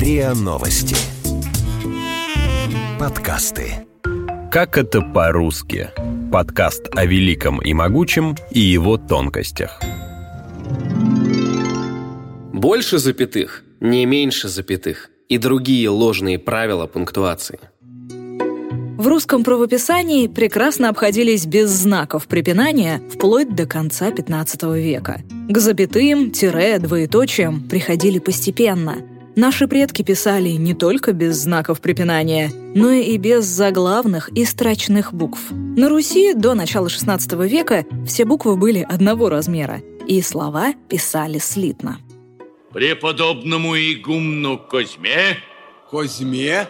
РИА Новости. Подкасты. Как это по-русски? Подкаст о великом и могучем и его тонкостях. Больше запятых, не меньше запятых и другие ложные правила пунктуации. В русском правописании прекрасно обходились без знаков препинания вплоть до конца XV века. К запятым, тире, двоеточиям приходили постепенно. Наши предки писали не только без знаков препинания, но и без заглавных и строчных букв. На Руси до начала XVI века все буквы были одного размера, и слова писали слитно. Преподобному игумну Козьме Козьме,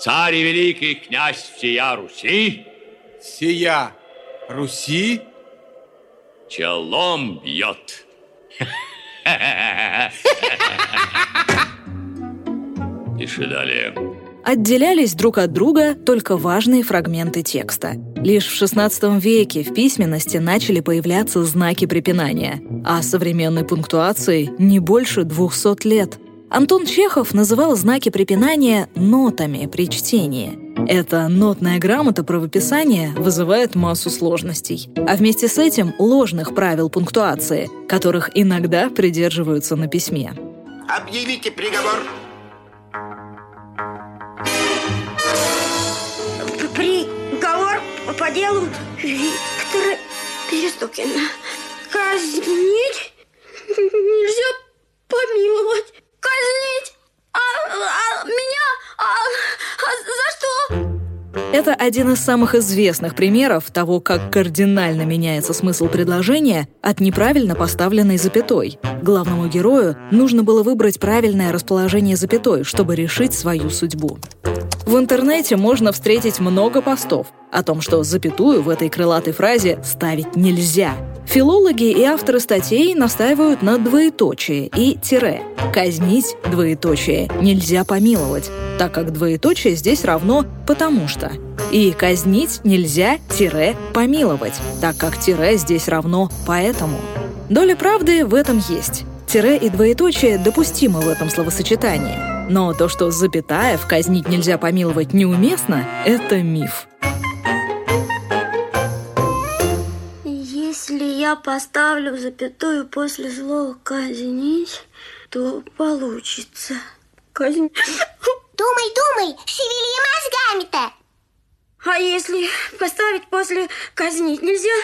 царь и великий князь всея Руси сия Руси, челом бьет. Пиши далее. Отделялись друг от друга только важные фрагменты текста. Лишь в XVI веке в письменности начали появляться знаки препинания, а современной пунктуации не больше 200 лет. Антон Чехов называл знаки препинания нотами при чтении. Эта нотная грамота правописания вызывает массу сложностей, а вместе с этим ложных правил пунктуации, которых иногда придерживаются на письме. Объявите приговор. Делу Виктора Перестукина. Казнить нельзя помиловать. Это один из самых известных примеров того, как кардинально меняется смысл предложения от неправильно поставленной запятой. Главному герою нужно было выбрать правильное расположение запятой, чтобы решить свою судьбу. В интернете можно встретить много постов о том, что запятую в этой крылатой фразе ставить нельзя. Филологи и авторы статей настаивают на двоеточие и тире. Казнить двоеточие нельзя помиловать, так как двоеточие здесь равно «потому что». И казнить нельзя тире помиловать, так как тире здесь равно «поэтому». Доля правды в этом есть. Тире и двоеточие допустимы в этом словосочетании. Но то, что запятая в казнить нельзя помиловать неуместно, это миф. Я поставлю запятую после слова казнить, то получится. Казнь. Думай, думай, шевели мозгами-то. А если поставить после казнить нельзя,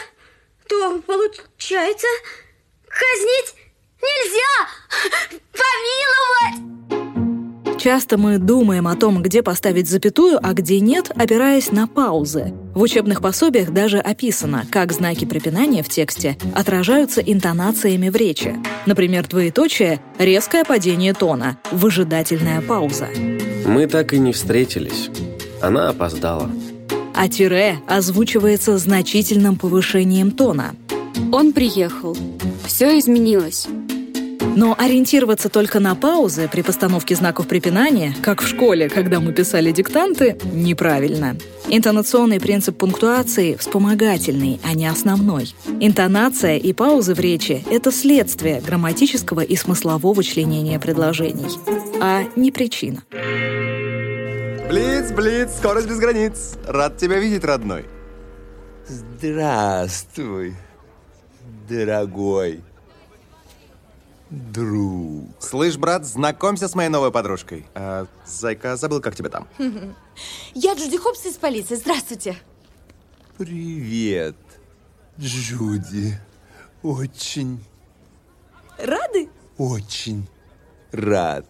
то получается казнить нельзя! Помиловать! Часто мы думаем о том, где поставить запятую, а где нет, опираясь на паузы. В учебных пособиях даже описано, как знаки препинания в тексте отражаются интонациями в речи. Например, двоеточие — резкое падение тона, выжидательная пауза. Мы так и не встретились. Она опоздала. А тире озвучивается значительным повышением тона. Он приехал. Все изменилось. Но ориентироваться только на паузы при постановке знаков препинания, как в школе, когда мы писали диктанты, неправильно. Интонационный принцип пунктуации вспомогательный, а не основной. Интонация и паузы в речи — это следствие грамматического и смыслового членения предложений, а не причина. Блиц, блиц, скорость без границ. Рад тебя видеть, родной. Здравствуй, дорогой друг. Слышь, брат, знакомься с моей новой подружкой. А, зайка, забыл, как тебя там. Я Джуди Хопс из полиции. Здравствуйте. Привет, Джуди. Очень, Рады? очень рад.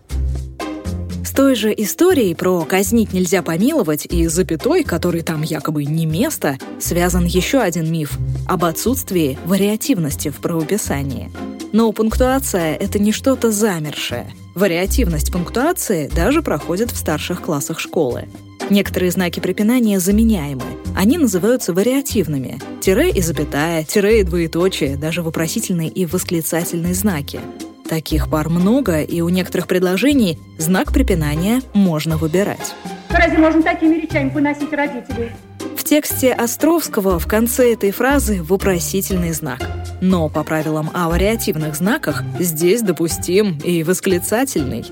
С той же историей про «казнить нельзя помиловать» и запятой, который там якобы не место, связан еще один миф об отсутствии вариативности в правописании. Но пунктуация — это не что-то замершее. Вариативность пунктуации даже проходит в старших классах школы. Некоторые знаки препинания заменяемы. Они называются вариативными. Тире и запятая, тире и двоеточие, даже вопросительные и восклицательные знаки. Таких пар много, и у некоторых предложений знак препинания можно выбирать. Разве можно такими речами поносить родителей? В тексте Островского в конце этой фразы вопросительный знак. Но по правилам о вариативных знаках здесь допустим и восклицательный.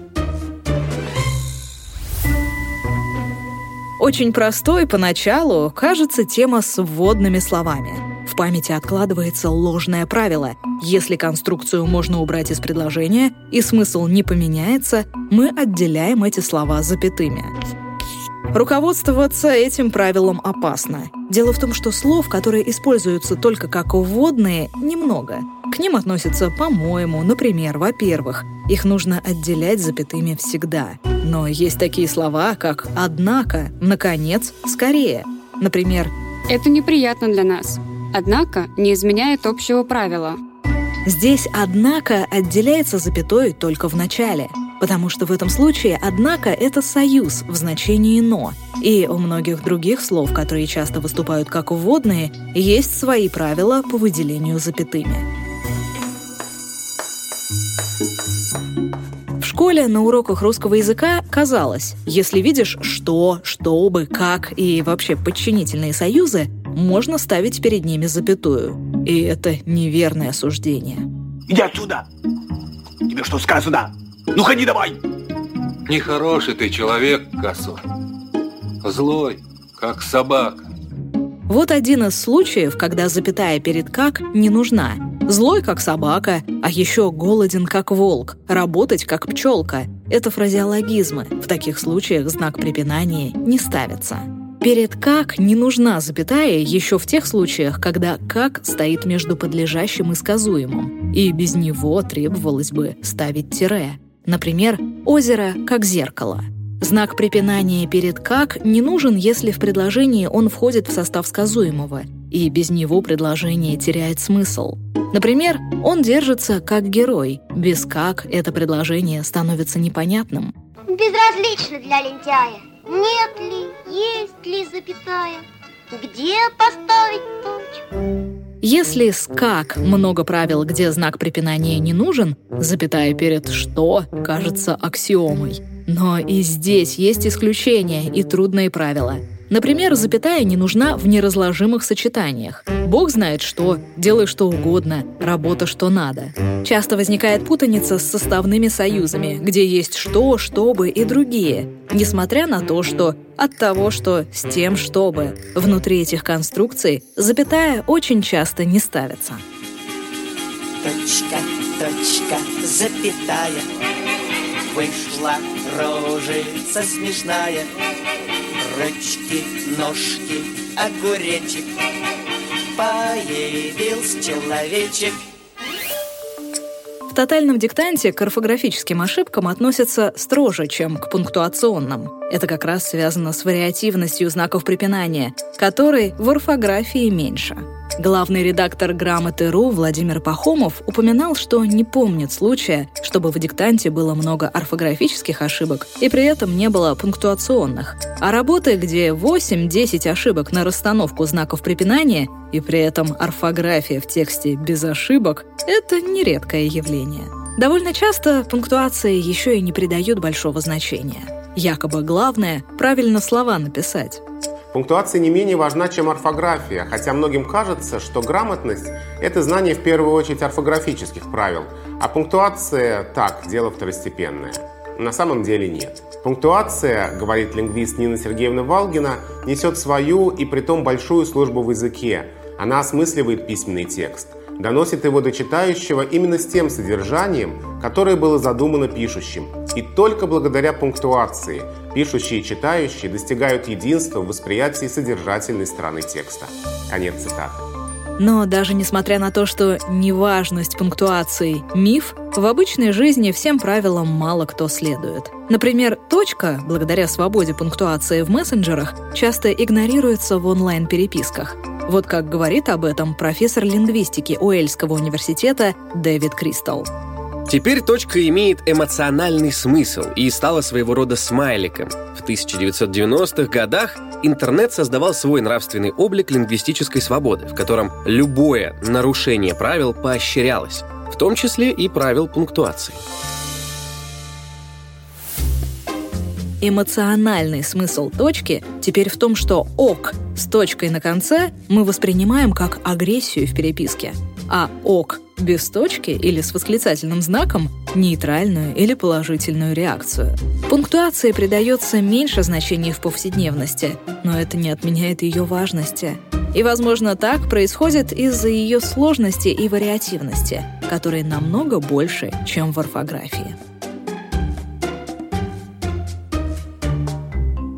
Очень простой поначалу кажется тема с вводными словами. В памяти откладывается ложное правило. Если конструкцию можно убрать из предложения и смысл не поменяется, мы отделяем эти слова запятыми. Руководствоваться этим правилом опасно. Дело в том, что слов, которые используются только как вводные, немного. К ним относятся «по-моему», например, «во-первых». Их нужно отделять запятыми всегда. Но есть такие слова, как «однако», «наконец», «скорее». Например, «Это неприятно для нас, однако не изменяет общего правила». Здесь «однако» отделяется запятой только в начале – потому что в этом случае «однако» — это союз в значении «но». И у многих других слов, которые часто выступают как вводные, есть свои правила по выделению запятыми. В школе на уроках русского языка казалось, если видишь «что», «чтобы», «как» и вообще подчинительные союзы, можно ставить перед ними запятую. И это неверное суждение. Иди отсюда! Тебе что сказано? Ну, ходи давай! Нехороший ты человек, Косой. Злой, как собака. Вот один из случаев, когда запятая перед «как» не нужна. Злой, как собака, а еще голоден, как волк, работать, как пчелка. Это фразеологизмы. В таких случаях знак препинания не ставится. Перед «как» не нужна запятая еще в тех случаях, когда «как» стоит между подлежащим и сказуемым, и без него требовалось бы ставить тире. Например, озеро как зеркало. Знак препинания перед «как» не нужен, если в предложении он входит в состав сказуемого, и без него предложение теряет смысл. Например, он держится как герой. Без «как» это предложение становится непонятным. Безразлично для лентяя. Нет ли, есть ли запятая, где поставить? Если с «как» много правил, где знак препинания не нужен, запятая перед «что» кажется аксиомой. Но и здесь есть исключения и трудные правила — Например, запятая не нужна в неразложимых сочетаниях. Бог знает что, делай что угодно, работа что надо. Часто возникает путаница с составными союзами, где есть что, чтобы и другие, несмотря на то, что от того, что с тем, чтобы. Внутри этих конструкций запятая очень часто не ставится. Точка, точка, запятая, вышла рожица смешная, ручки, ножки, огуречек, появился человечек. В тотальном диктанте к орфографическим ошибкам относятся строже, чем к пунктуационным. Это как раз связано с вариативностью знаков препинания, которой в орфографии меньше. Главный редактор «Грамоты.ру» Владимир Пахомов упоминал, что не помнит случая, чтобы в диктанте было много орфографических ошибок и при этом не было пунктуационных. А работы, где 8-10 ошибок на расстановку знаков препинания и при этом орфография в тексте без ошибок — это нередкое явление. Довольно часто пунктуации еще и не придают большого значения. Якобы главное — правильно слова написать. Пунктуация не менее важна, чем орфография, хотя многим кажется, что грамотность – это знание в первую очередь орфографических правил, а пунктуация – так, дело второстепенное. На самом деле нет. Пунктуация, говорит лингвист Нина Сергеевна Валгина, несет свою и притом большую службу в языке. Она осмысливает письменный текст, доносит его до читающего именно с тем содержанием, которое было задумано пишущим. И только благодаря пунктуации – Пишущие и читающие достигают единства в восприятии содержательной стороны текста. Конец цитаты. Но даже несмотря на то, что неважность пунктуации – миф, в обычной жизни всем правилам мало кто следует. Например, точка, благодаря свободе пунктуации в мессенджерах, часто игнорируется в онлайн-переписках. Вот как говорит об этом профессор лингвистики Уэльского университета Дэвид Кристал. Теперь точка имеет эмоциональный смысл и стала своего рода смайликом. В 1990-х годах интернет создавал свой нравственный облик лингвистической свободы, в котором любое нарушение правил поощрялось, в том числе и правил пунктуации. Эмоциональный смысл точки теперь в том, что «ок» с точкой на конце мы воспринимаем как агрессию в переписке, а «ок» без точки или с восклицательным знаком — нейтральную или положительную реакцию. Пунктуации придается меньше значения в повседневности, но это не отменяет ее важности. И, возможно, так происходит из-за ее сложности и вариативности, которые намного больше, чем в орфографии.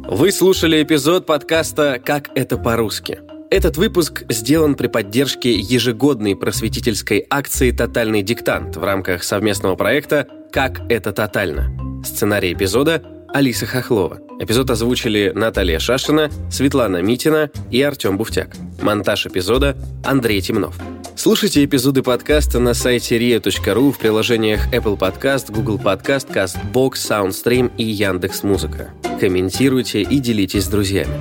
Вы слушали эпизод подкаста «Как это по-русски». Этот выпуск сделан при поддержке ежегодной просветительской акции «Тотальный диктант» в рамках совместного проекта «Как это тотально». Сценарий эпизода Алиса Хохлова. Эпизод озвучили Наталья Шашина, Светлана Митина и Артем Буфтяк. Монтаж эпизода Андрей Темнов. Слушайте эпизоды подкаста на сайте ria.ru в приложениях Apple Podcast, Google Podcast, CastBox, SoundStream и Яндекс.Музыка. Комментируйте и делитесь с друзьями.